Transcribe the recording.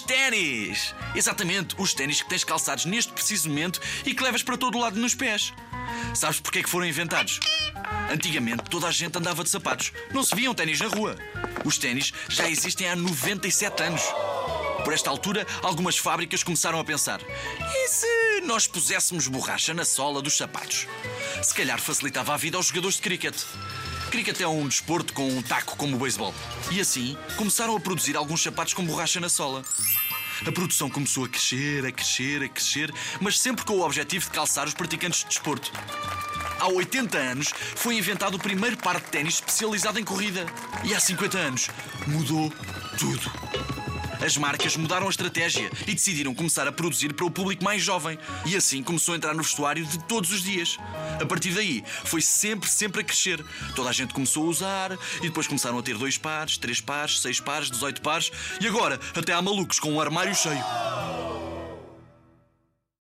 ténis! Exatamente, os ténis que tens calçados neste preciso momento e que levas para todo o lado nos pés. Sabes porquê é que foram inventados? Antigamente toda a gente andava de sapatos. Não se viam ténis na rua. Os ténis já existem há 97 anos. Por esta altura, algumas fábricas começaram a pensar: e se nós puséssemos borracha na sola dos sapatos? Se calhar facilitava a vida aos jogadores de cricket. Cricket é um desporto com um taco como o beisebol. E assim começaram a produzir alguns sapatos com borracha na sola. A produção começou a crescer, a crescer, a crescer, mas sempre com o objetivo de calçar os praticantes de desporto. Há 80 anos foi inventado o primeiro par de ténis especializado em corrida. E há 50 anos mudou tudo. As marcas mudaram a estratégia e decidiram começar a produzir para o público mais jovem. E assim começou a entrar no vestuário de todos os dias. A partir daí, foi sempre, sempre a crescer. Toda a gente começou a usar e depois começaram a ter dois pares, três pares, seis pares, 18 pares e agora até há malucos com um armário cheio.